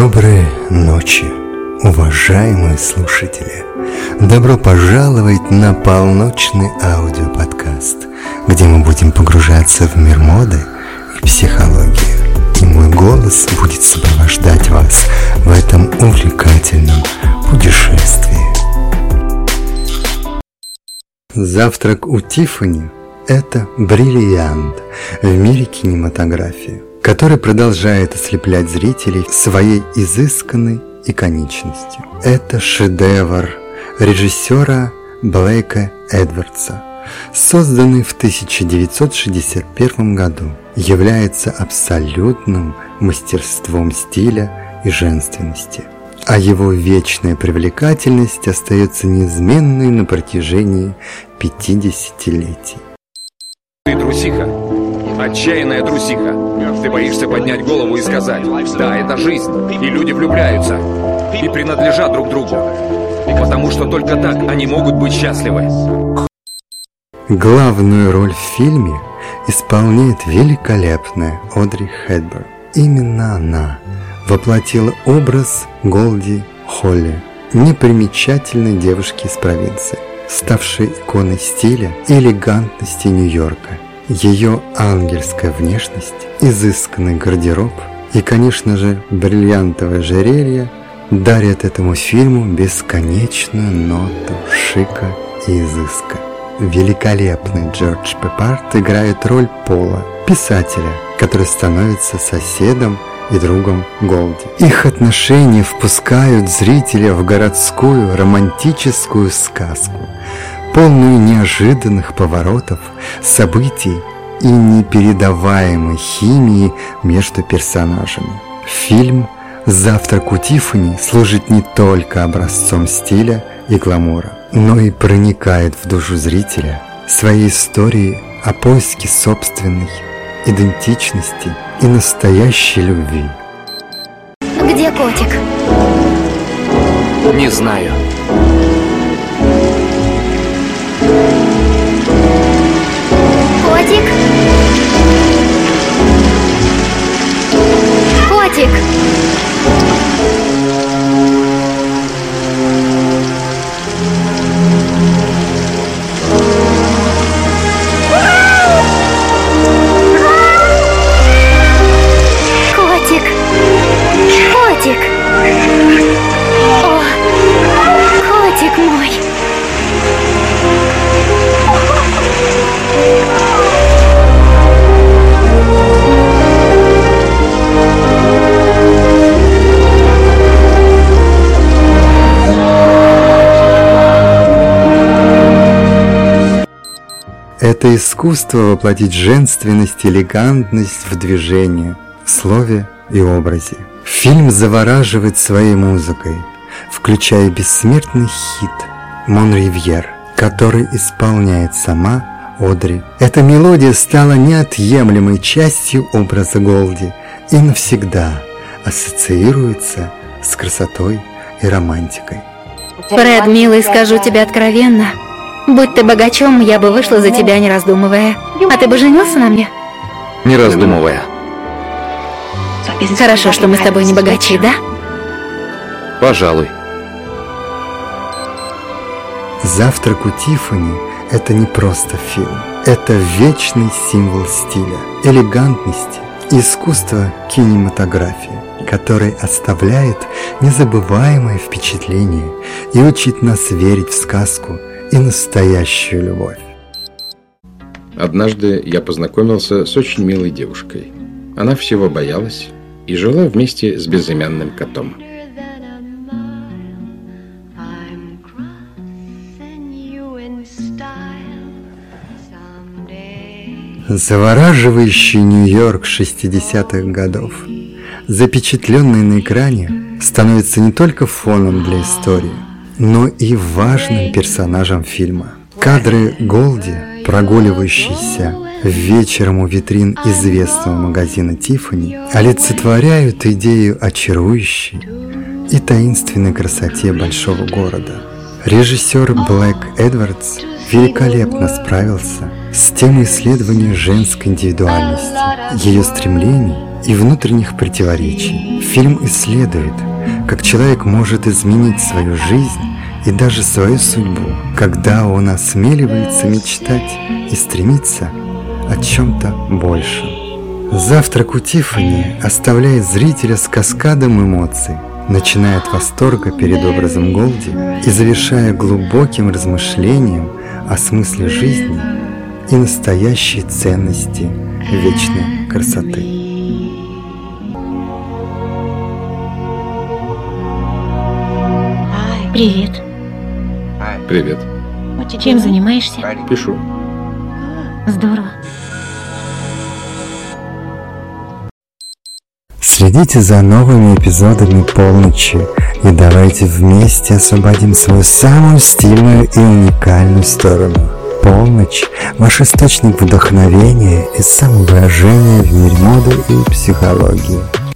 Доброй ночи, уважаемые слушатели! Добро пожаловать на полночный аудиоподкаст, где мы будем погружаться в мир моды и психологии. И мой голос будет сопровождать вас в этом увлекательном путешествии. Завтрак у Тиффани – это бриллиант в мире кинематографии – который продолжает ослеплять зрителей своей изысканной иконичностью. Это шедевр режиссера Блейка Эдвардса, созданный в 1961 году, является абсолютным мастерством стиля и женственности, а его вечная привлекательность остается неизменной на протяжении 50-летий. Ты трусиха, отчаянная трусиха. Ты боишься поднять голову и сказать, да, это жизнь, и люди влюбляются, и принадлежат друг другу, потому что только так они могут быть счастливы. Главную роль в фильме исполняет великолепная Одри Хедберн. Именно она воплотила образ Голди Холли, непримечательной девушки из провинции, ставшей иконой стиля и элегантности Нью-Йорка – ее ангельская внешность, изысканный гардероб и, конечно же, бриллиантовое ожерелье дарят этому фильму бесконечную ноту шика и изыска. Великолепный Джордж Пепард играет роль Пола, писателя, который становится соседом и другом Голди. Их отношения впускают зрителя в городскую романтическую сказку, полную неожиданных поворотов, событий и непередаваемой химии между персонажами. Фильм «Завтрак у Тиффани» служит не только образцом стиля и гламура, но и проникает в душу зрителя своей историей о поиске собственной идентичности и настоящей любви. Где котик? Не знаю. Это искусство воплотить женственность элегантность в движении, в слове и образе. Фильм завораживает своей музыкой, включая бессмертный хит «Мон Ривьер», который исполняет сама Одри. Эта мелодия стала неотъемлемой частью образа Голди и навсегда ассоциируется с красотой и романтикой. Фред, милый, скажу тебе откровенно. Будь ты богачом, я бы вышла за тебя, не раздумывая. А ты бы женился на мне? Не раздумывая. Хорошо, что мы с тобой не богачи, да? Пожалуй. «Завтрак у Тиффани» – это не просто фильм. Это вечный символ стиля, элегантности искусства кинематографии, который оставляет незабываемое впечатление и учит нас верить в сказку и настоящую любовь. Однажды я познакомился с очень милой девушкой. Она всего боялась и жила вместе с безымянным котом. Завораживающий Нью-Йорк 60-х годов, запечатленный на экране, становится не только фоном для истории, но и важным персонажем фильма. Кадры Голди, прогуливающиеся вечером у витрин известного магазина Тиффани, олицетворяют идею о чарующей и таинственной красоте большого города. Режиссер Блэк Эдвардс великолепно справился с темой исследования женской индивидуальности, ее стремлений и внутренних противоречий. Фильм исследует, как человек может изменить свою жизнь и даже свою судьбу, когда он осмеливается мечтать и стремиться о чем-то большем. Завтрак у Тиффани оставляет зрителя с каскадом эмоций, начиная от восторга перед образом Голди и завершая глубоким размышлением о смысле жизни и настоящей ценности вечной красоты. Привет. Привет. Чем занимаешься? Пишу. Здорово. Следите за новыми эпизодами полночи и давайте вместе освободим свою самую стильную и уникальную сторону. Полночь – ваш источник вдохновения и самовыражения в мире моды и психологии.